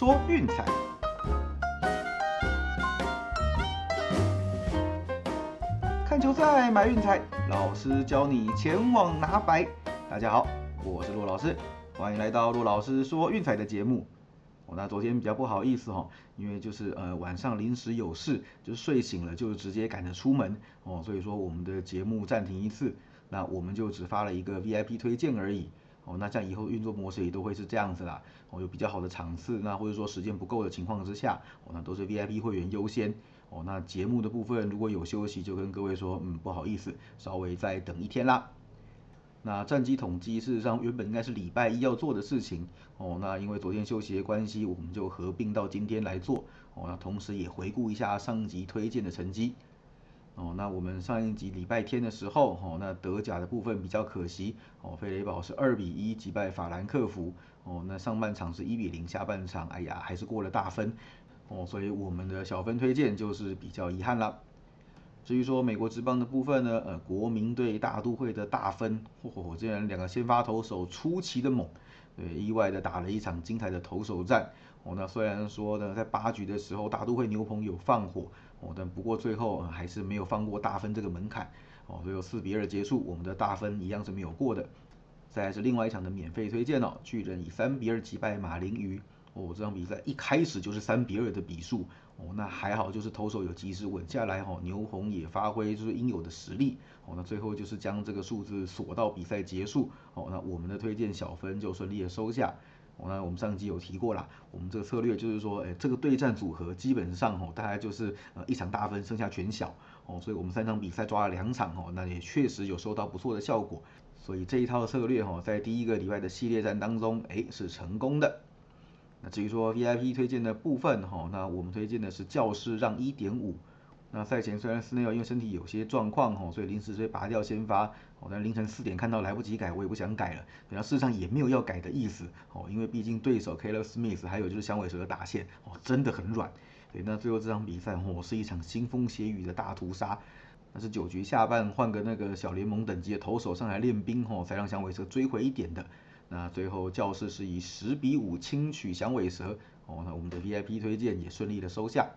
说运彩。看球赛买运彩，老师教你前往拿白。大家好，我是陆老师，欢迎来到陆老师说运彩的节目。哦，那昨天比较不好意思哈，因为就是呃晚上临时有事，就睡醒了就直接赶着出门哦，所以说我们的节目暂停一次，那我们就只发了一个 VIP 推荐而已。哦，那这样以后运作模式也都会是这样子啦。哦，有比较好的场次，那或者说时间不够的情况之下，哦，那都是 VIP 会员优先。哦，那节目的部分如果有休息，就跟各位说，嗯，不好意思，稍微再等一天啦。那战绩统计事实上原本应该是礼拜一要做的事情。哦，那因为昨天休息的关系，我们就合并到今天来做。哦，那同时也回顾一下上集推荐的成绩。哦，那我们上一集礼拜天的时候，哦，那德甲的部分比较可惜，哦，费雷堡是二比一击败法兰克福，哦，那上半场是一比零，下半场，哎呀，还是过了大分，哦，所以我们的小分推荐就是比较遗憾了。至于说美国职棒的部分呢，呃，国民队大都会的大分，嚯，竟然两个先发投手出奇的猛，对，意外的打了一场精彩的投手战，哦，那虽然说呢，在八局的时候大都会牛棚有放火。哦，但不过最后还是没有放过大分这个门槛，哦，所以四比二结束，我们的大分一样是没有过的。再是另外一场的免费推荐哦，巨人以三比二击败马林鱼，哦，这场比赛一开始就是三比二的比数，哦，那还好就是投手有及时稳下来，哦，牛棚也发挥就是应有的实力，哦，那最后就是将这个数字锁到比赛结束，哦，那我们的推荐小分就顺利的收下。那我们上集有提过啦，我们这个策略就是说，哎，这个对战组合基本上哦，大概就是呃一场大分，剩下全小哦，所以我们三场比赛抓了两场哦，那也确实有收到不错的效果，所以这一套策略哈，在第一个礼拜的系列战当中，哎，是成功的。那至于说 VIP 推荐的部分哈，那我们推荐的是教室让一点五。那赛前虽然斯内尔因为身体有些状况吼，所以临时所以拔掉先发哦，但凌晨四点看到来不及改，我也不想改了。然后事实上也没有要改的意思哦，因为毕竟对手 Keller Smith 还有就是响尾蛇的打线哦，真的很软。对，那最后这场比赛哦是一场腥风血雨的大屠杀。那是九局下半换个那个小联盟等级的投手上来练兵吼，才让响尾蛇追回一点的。那最后教室是以十比五轻取响尾蛇哦，那我们的 VIP 推荐也顺利的收下。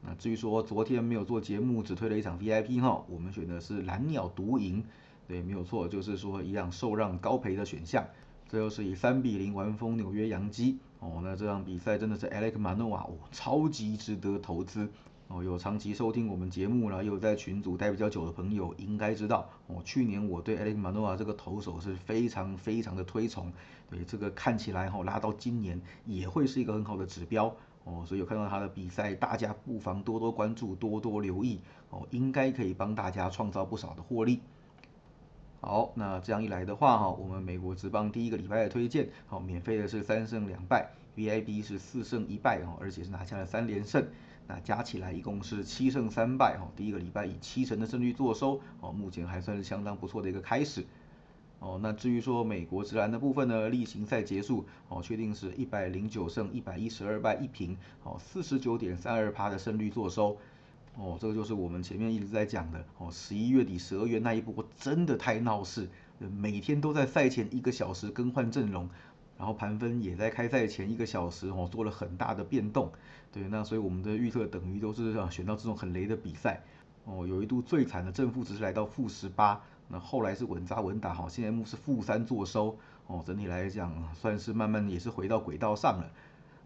那至于说昨天没有做节目，只推了一场 VIP 哈，我们选的是蓝鸟独赢，对，没有错，就是说一样受让高赔的选项。最后是以三比零完封纽约洋基，哦，那这场比赛真的是 Alex Manoa 哦，超级值得投资哦。有长期收听我们节目了，又在群组待比较久的朋友应该知道，哦，去年我对 Alex Manoa 这个投手是非常非常的推崇，对，这个看起来哈拉到今年也会是一个很好的指标。哦，所以有看到他的比赛，大家不妨多多关注，多多留意哦，应该可以帮大家创造不少的获利。好，那这样一来的话哈，我们美国职棒第一个礼拜的推荐，好，免费的是三胜两败，VIP 是四胜一败哦，而且是拿下了三连胜，那加起来一共是七胜三败哈，第一个礼拜以七成的胜率坐收哦，目前还算是相当不错的一个开始。哦，那至于说美国直男的部分呢，例行赛结束，哦，确定是一百零九胜一百一十二败一平，哦，四十九点三二趴的胜率坐收，哦，这个就是我们前面一直在讲的，哦，十一月底十二月那一波真的太闹事，每天都在赛前一个小时更换阵容，然后盘分也在开赛前一个小时哦做了很大的变动，对，那所以我们的预测等于都是啊选到这种很雷的比赛，哦，有一度最惨的正负值是来到负十八。那后来是稳扎稳打哈，现在是负三做收哦，整体来讲算是慢慢也是回到轨道上了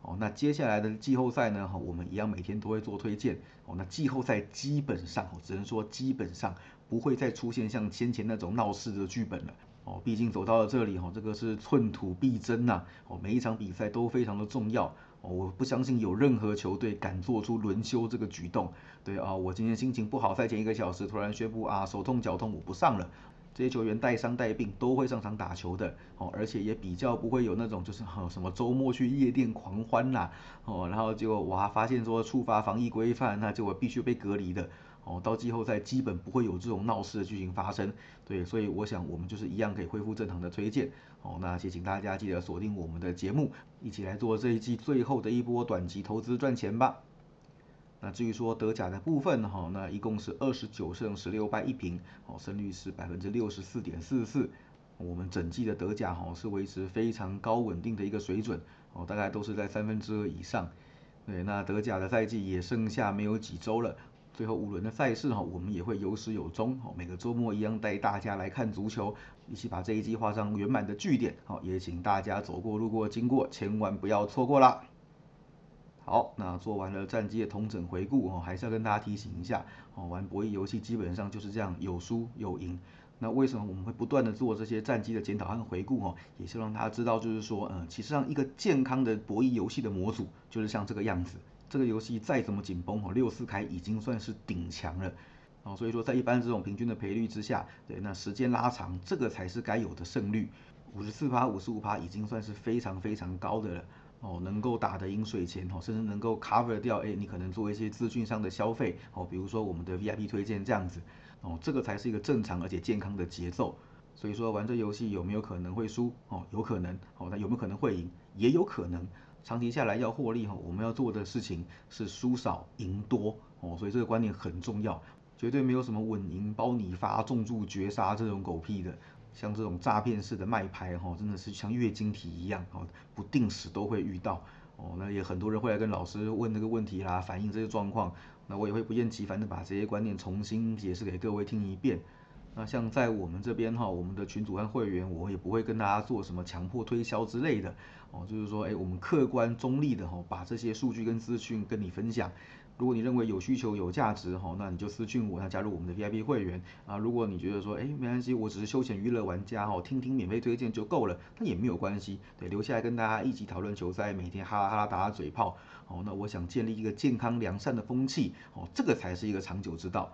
哦。那接下来的季后赛呢哈，我们一样每天都会做推荐哦。那季后赛基本上哦，只能说基本上不会再出现像先前那种闹事的剧本了哦。毕竟走到了这里哈，这个是寸土必争呐哦，每一场比赛都非常的重要。哦，我不相信有任何球队敢做出轮休这个举动。对啊，我今天心情不好，赛前一个小时突然宣布啊，手痛脚痛，我不上了。这些球员带伤带病都会上场打球的，哦，而且也比较不会有那种就是哈什么周末去夜店狂欢啦，哦，然后结果我还发现说触发防疫规范，那就我必须被隔离的。哦，到季后赛基本不会有这种闹事的剧情发生，对，所以我想我们就是一样可以恢复正常的推荐，哦，那也请大家记得锁定我们的节目，一起来做这一季最后的一波短期投资赚钱吧。那至于说德甲的部分哈，那一共是二十九胜十六败一平，哦，胜率是百分之六十四点四四。我们整季的德甲哈是维持非常高稳定的一个水准哦，大概都是在三分之二以上。对，那德甲的赛季也剩下没有几周了，最后五轮的赛事哈，我们也会有始有终。哦，每个周末一样带大家来看足球，一起把这一季画上圆满的句点。好，也请大家走过路过经过，千万不要错过啦。好，那做完了战机的同整回顾哦，还是要跟大家提醒一下哦，玩博弈游戏基本上就是这样，有输有赢。那为什么我们会不断的做这些战机的检讨和回顾哦？也是让大家知道，就是说，嗯，其实上一个健康的博弈游戏的模组就是像这个样子。这个游戏再怎么紧绷哦，六四开已经算是顶强了哦。所以说，在一般这种平均的赔率之下，对，那时间拉长，这个才是该有的胜率。五十四趴、五十五趴已经算是非常非常高的了。哦，能够打得赢水钱哦，甚至能够 cover 掉哎，你可能做一些资讯上的消费哦，比如说我们的 VIP 推荐这样子哦，这个才是一个正常而且健康的节奏。所以说玩这游戏有没有可能会输哦？有可能哦，那有没有可能会赢？也有可能。长期下来要获利哈，我们要做的事情是输少赢多哦，所以这个观念很重要，绝对没有什么稳赢包你发、重注绝杀这种狗屁的。像这种诈骗式的卖牌哈，真的是像月经体一样哦，不定时都会遇到哦。那也很多人会来跟老师问这个问题啦，反映这些状况。那我也会不厌其烦的把这些观念重新解释给各位听一遍。那像在我们这边哈，我们的群主和会员，我也不会跟大家做什么强迫推销之类的哦，就是说，哎，我们客观中立的哈，把这些数据跟资讯跟你分享。如果你认为有需求有价值哈，那你就私信我，那加入我们的 VIP 会员啊。如果你觉得说，哎，没关系，我只是休闲娱乐玩家哈，听听免费推荐就够了，那也没有关系。对，留下来跟大家一起讨论球赛，每天哈啦哈啦打打嘴炮。哦，那我想建立一个健康良善的风气，哦，这个才是一个长久之道。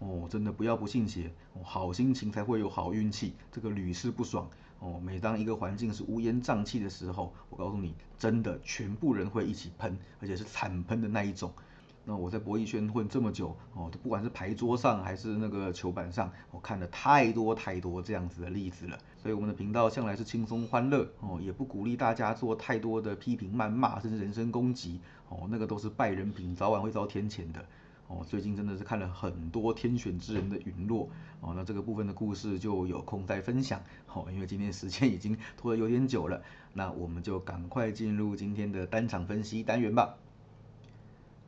哦，真的不要不信邪，哦，好心情才会有好运气，这个屡试不爽。哦，每当一个环境是乌烟瘴气的时候，我告诉你，真的全部人会一起喷，而且是惨喷的那一种。那我在博弈圈混这么久哦，不管是牌桌上还是那个球板上，我看了太多太多这样子的例子了。所以我们的频道向来是轻松欢乐哦，也不鼓励大家做太多的批评、谩骂，甚至人身攻击哦，那个都是败人品，早晚会遭天谴的哦。最近真的是看了很多天选之人的陨落哦，那这个部分的故事就有空再分享哦，因为今天时间已经拖得有点久了，那我们就赶快进入今天的单场分析单元吧。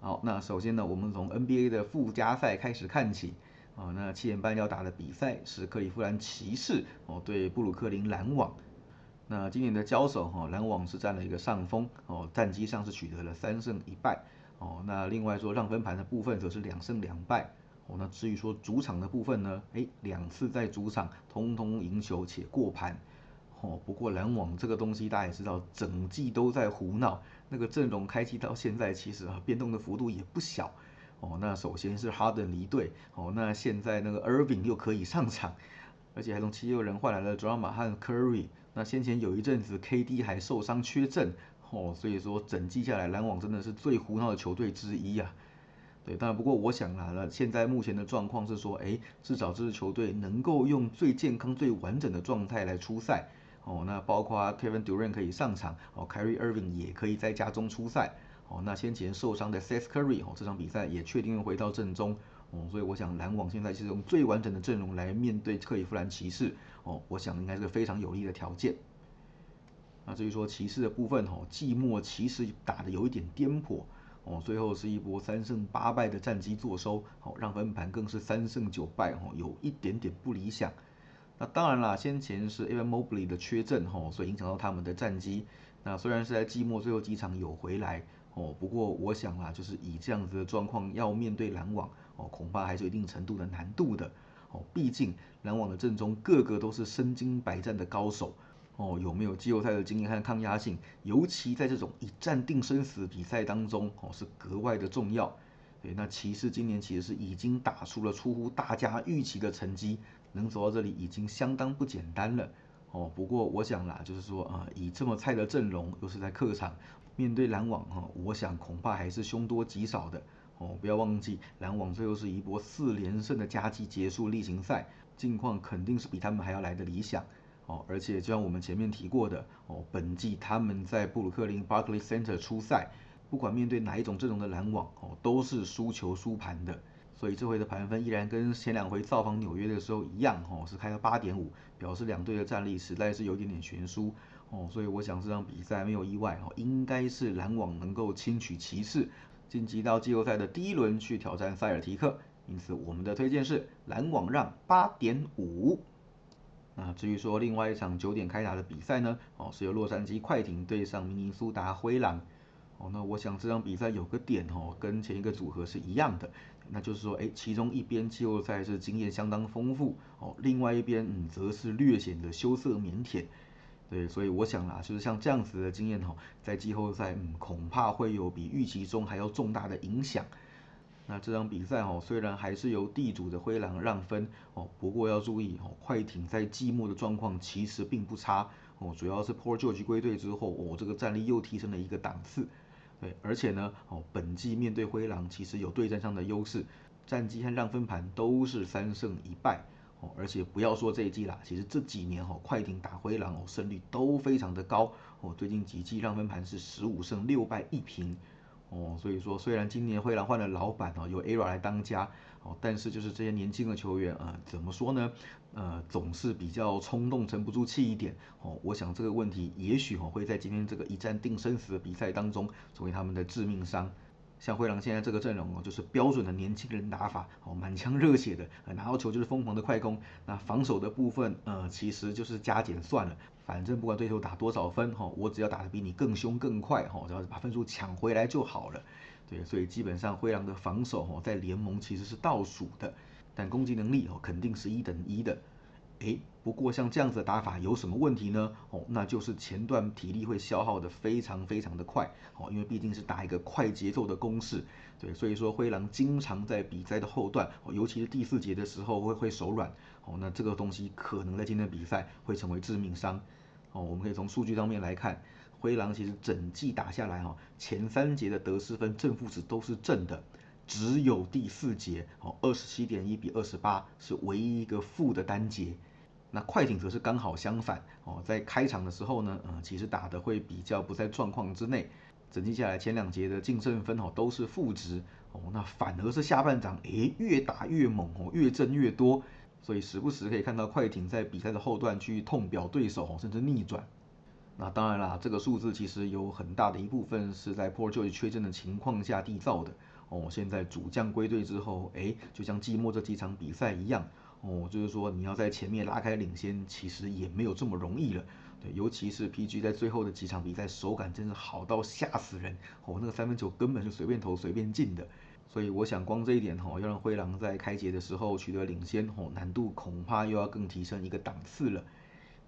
好，那首先呢，我们从 NBA 的附加赛开始看起。哦，那七点半要打的比赛是克利夫兰骑士哦对布鲁克林篮网。那今年的交手哈，篮网是占了一个上风哦，战绩上是取得了三胜一败哦。那另外说让分盘的部分则是两胜两败哦。那至于说主场的部分呢，哎，两次在主场通通赢球且过盘。哦，不过篮网这个东西大家也知道，整季都在胡闹，那个阵容开机到现在其实啊变动的幅度也不小。哦，那首先是哈登离队，哦，那现在那个 Irving 又可以上场，而且还从七六人换来了 Drama 和 Curry。那先前有一阵子 KD 还受伤缺阵，哦，所以说整季下来篮网真的是最胡闹的球队之一啊。对，但不过我想来了现在目前的状况是说，哎，至少这支球队能够用最健康、最完整的状态来出赛。哦，那包括 Kevin Durant 可以上场，哦，Kyrie Irving 也可以在家中出赛，哦，那先前受伤的 Seth Curry 哦，这场比赛也确定回到阵中，哦，所以我想篮网现在是用最完整的阵容来面对克利夫兰骑士，哦，我想应该是个非常有利的条件。那至于说骑士的部分，哦，季末骑士打的有一点颠簸，哦，最后是一波三胜八败的战绩坐收，哦，让分盘更是三胜九败，哦，有一点点不理想。那当然啦，先前是 Evan Mobley 的缺阵吼，所以影响到他们的战绩。那虽然是在季末最后几场有回来哦，不过我想啦，就是以这样子的状况要面对篮网哦，恐怕还是有一定程度的难度的哦。毕竟篮网的阵中个个都是身经百战的高手哦，有没有季后赛的经验和抗压性，尤其在这种一战定生死比赛当中哦，是格外的重要。对，那骑士今年其实是已经打出了出乎大家预期的成绩。能走到这里已经相当不简单了哦。不过我想啦，就是说啊，以这么菜的阵容，又是在客场面对篮网哈，我想恐怕还是凶多吉少的哦。不要忘记，篮网最后是一波四连胜的佳绩结束例行赛，境况肯定是比他们还要来的理想哦。而且就像我们前面提过的哦，本季他们在布鲁克林 Barclays Center 出赛，不管面对哪一种阵容的篮网哦，都是输球输盘的。所以这回的盘分依然跟前两回造访纽约的时候一样，哦，是开了八点五，表示两队的战力实在是有点点悬殊，哦，所以我想这场比赛没有意外，哦，应该是篮网能够轻取骑士，晋级到季后赛的第一轮去挑战塞尔提克，因此我们的推荐是篮网让八点五。那至于说另外一场九点开打的比赛呢，哦，是由洛杉矶快艇对上明尼苏达灰狼。哦，那我想这场比赛有个点哦，跟前一个组合是一样的，那就是说，哎，其中一边季后赛是经验相当丰富，哦，另外一边嗯，则是略显得羞涩腼腆，对，所以我想啦，就是像这样子的经验哦，在季后赛嗯，恐怕会有比预期中还要重大的影响。那这场比赛哦，虽然还是由地主的灰狼让分哦，不过要注意哦，快艇在季末的状况其实并不差哦，主要是 Paul George 归队之后，哦，这个战力又提升了一个档次。而且呢，哦，本季面对灰狼其实有对战上的优势，战绩和让分盘都是三胜一败，哦，而且不要说这一季啦，其实这几年哦，快艇打灰狼哦，胜率都非常的高，哦，最近几季让分盘是十五胜六败一平。哦，所以说虽然今年灰狼换了老板哦，由 ERA 来当家哦，但是就是这些年轻的球员啊，怎么说呢？呃，总是比较冲动，沉不住气一点哦。我想这个问题也许哦会在今天这个一战定生死的比赛当中成为他们的致命伤。像灰狼现在这个阵容哦，就是标准的年轻人打法哦，满腔热血的，拿到球就是疯狂的快攻。那防守的部分呃，其实就是加减算了。反正不管对手打多少分哈，我只要打得比你更凶更快哈，只要把分数抢回来就好了。对，所以基本上灰狼的防守哈，在联盟其实是倒数的，但攻击能力哦，肯定是一等一的。诶，不过像这样子的打法有什么问题呢？哦，那就是前段体力会消耗的非常非常的快哦，因为毕竟是打一个快节奏的攻势。对，所以说灰狼经常在比赛的后段，尤其是第四节的时候会会手软。哦，那这个东西可能在今天比赛会成为致命伤。哦，我们可以从数据上面来看，灰狼其实整季打下来哈，前三节的得失分正负值都是正的，只有第四节哦，二十七点一比二十八是唯一一个负的单节。那快艇则是刚好相反哦，在开场的时候呢，呃，其实打的会比较不在状况之内，整季下来前两节的净胜分哦都是负值哦，那反而是下半场诶越打越猛哦，越挣越多。所以时不时可以看到快艇在比赛的后段去痛表对手哦，甚至逆转。那当然啦，这个数字其实有很大的一部分是在 Paul George 缺阵的情况下缔造的。哦，现在主将归队之后，哎，就像季末这几场比赛一样，哦，就是说你要在前面拉开领先，其实也没有这么容易了。对，尤其是 PG 在最后的几场比赛手感真是好到吓死人。哦，那个三分球根本就随便投随便进的。所以我想，光这一点吼，要让灰狼在开节的时候取得领先吼，难度恐怕又要更提升一个档次了。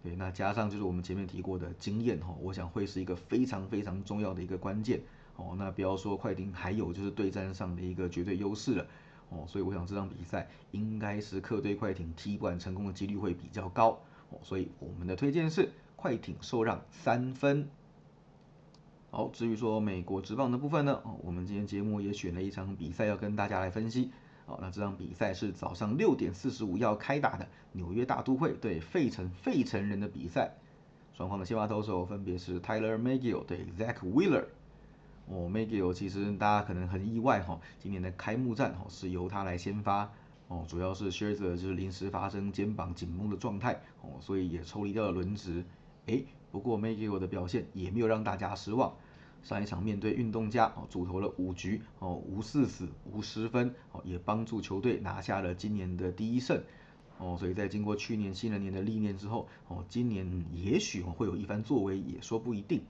对，那加上就是我们前面提过的经验吼，我想会是一个非常非常重要的一个关键。哦，那不要说快艇还有就是对战上的一个绝对优势了。哦，所以我想这场比赛应该是客队快艇踢馆成功的几率会比较高。哦，所以我们的推荐是快艇受让三分。好，至于说美国职棒的部分呢，哦，我们今天节目也选了一场比赛要跟大家来分析。好，那这场比赛是早上六点四十五要开打的纽约大都会对费城费城人的比赛。双方的先发投手分别是 Tyler Megill 对 Zach Wheeler。哦，Megill 其实大家可能很意外哈，今年的开幕战哦是由他来先发。哦，主要是 Scherzer 就是临时发生肩膀紧绷的状态哦，所以也抽离掉了轮值。诶，不过 Megill 的表现也没有让大家失望。上一场面对运动家哦，主投了五局哦，无四死无失分哦，也帮助球队拿下了今年的第一胜哦。所以在经过去年新人年的历练之后哦，今年也许会有一番作为，也说不一定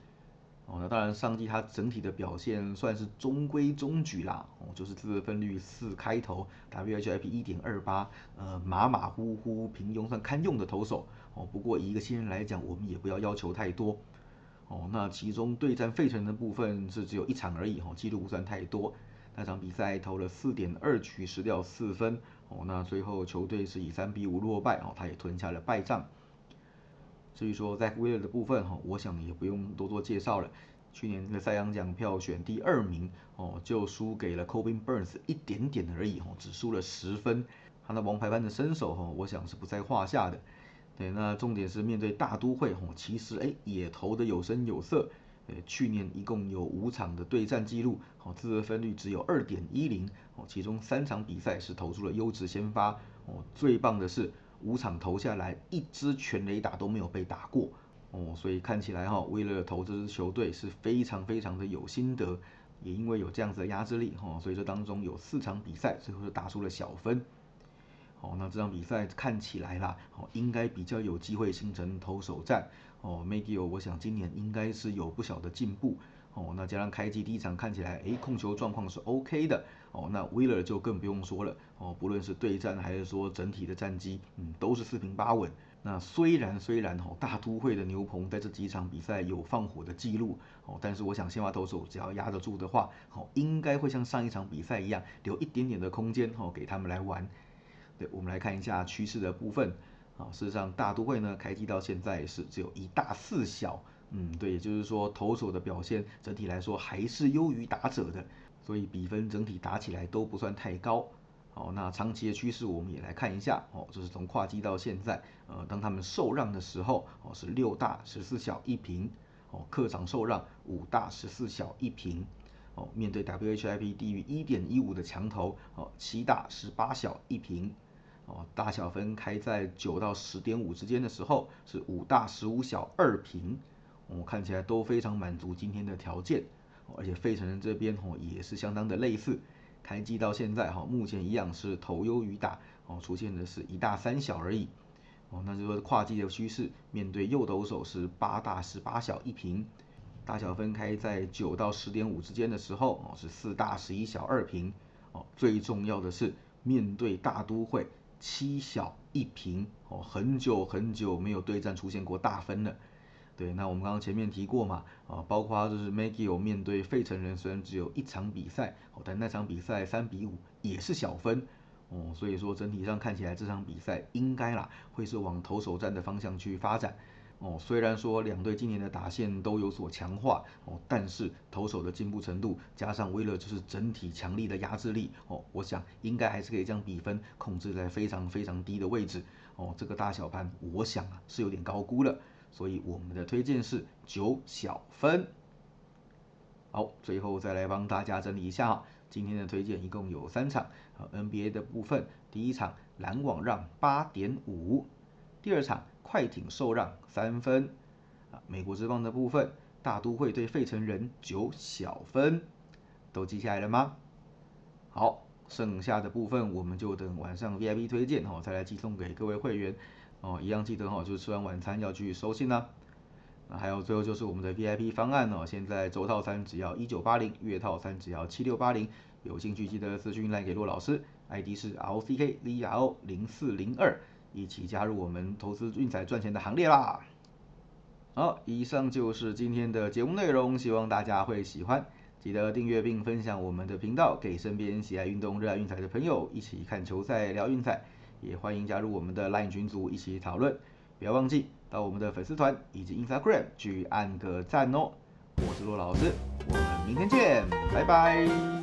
哦。那当然上季他整体的表现算是中规中矩啦哦，就是自得分率四开头，WHIP 一点二八，呃马马虎虎平庸算堪用的投手哦。不过以一个新人来讲，我们也不要要求太多。哦，那其中对战费城的部分是只有一场而已，哦，记录不算太多。那场比赛投了四点二局，失掉四分，哦，那最后球队是以三比五落败，哦，他也吞下了败仗。至于说在威尔的部分，哈，我想也不用多做介绍了。去年的赛扬奖票选第二名，哦，就输给了 Cobin Burns 一点点而已，哦，只输了十分。他那王牌般的身手，哈，我想是不在话下的。对，那重点是面对大都会吼，其实哎也投的有声有色，呃，去年一共有五场的对战记录，哦，自得分率只有二点一零，哦，其中三场比赛是投出了优质先发，哦，最棒的是五场投下来一支全垒打都没有被打过，哦，所以看起来哈，威勒投这支球队是非常非常的有心得，也因为有这样子的压制力，哈，所以这当中有四场比赛最后是打出了小分。哦，那这场比赛看起来啦，哦，应该比较有机会形成投手战。哦 m a g i o 我想今年应该是有不小的进步。哦，那加上开机第一场看起来，哎，控球状况是 OK 的。哦，那 Wheeler 就更不用说了。哦，不论是对战还是说整体的战绩，嗯，都是四平八稳。那虽然虽然哦，大都会的牛棚在这几场比赛有放火的记录。哦，但是我想先发投手只要压得住的话，哦，应该会像上一场比赛一样，留一点点的空间，哦，给他们来玩。对，我们来看一下趋势的部分。啊，事实上大都会呢开机到现在是只有一大四小，嗯，对，也就是说投手的表现整体来说还是优于打者的，所以比分整体打起来都不算太高。好，那长期的趋势我们也来看一下。哦，这是从跨季到现在，呃，当他们受让的时候，哦是六大十四小一平，哦客场受让五大十四小一平，哦面对 WHIP 低于一点一五的强投，哦七大十八小一平。哦，大小分开在九到十点五之间的时候是五大十五小二平，我看起来都非常满足今天的条件，而且费城人这边哦也是相当的类似，开机到现在哈，目前一样是头优于大，哦出现的是一大三小而已，哦那就说跨季的趋势，面对右投手是八大十八小一平，大小分开在九到十点五之间的时候哦是四大十一小二平，哦最重要的是面对大都会。七小一平哦，很久很久没有对战出现过大分了。对，那我们刚刚前面提过嘛，啊，包括就是 Maggie 面对费城人，虽然只有一场比赛，哦，但那场比赛三比五也是小分，哦，所以说整体上看起来这场比赛应该啦会是往投手战的方向去发展。哦，虽然说两队今年的打线都有所强化哦，但是投手的进步程度加上威勒就是整体强力的压制力哦，我想应该还是可以将比分控制在非常非常低的位置哦。这个大小盘我想啊是有点高估了，所以我们的推荐是九小分。好，最后再来帮大家整理一下哈，今天的推荐一共有三场啊，NBA 的部分，第一场篮网让八点五，第二场。快艇受让三分，啊，美国之棒的部分，大都会对费城人九小分，都记下来了吗？好，剩下的部分我们就等晚上 VIP 推荐哦，再来寄送给各位会员哦，一样记得哈，就是吃完晚餐要去收信啦。那还有最后就是我们的 VIP 方案哦，现在周套餐只要一九八零，月套餐只要七六八零，有兴趣记得私讯来给骆老师，ID 是 LCKVRO 零四零二。一起加入我们投资运彩赚钱的行列啦！好，以上就是今天的节目内容，希望大家会喜欢。记得订阅并分享我们的频道，给身边喜爱运动、热爱运彩的朋友一起看球赛、聊运彩。也欢迎加入我们的 LINE 群组一起讨论。不要忘记到我们的粉丝团以及 Instagram 去按个赞哦。我是洛老师，我们明天见，拜拜。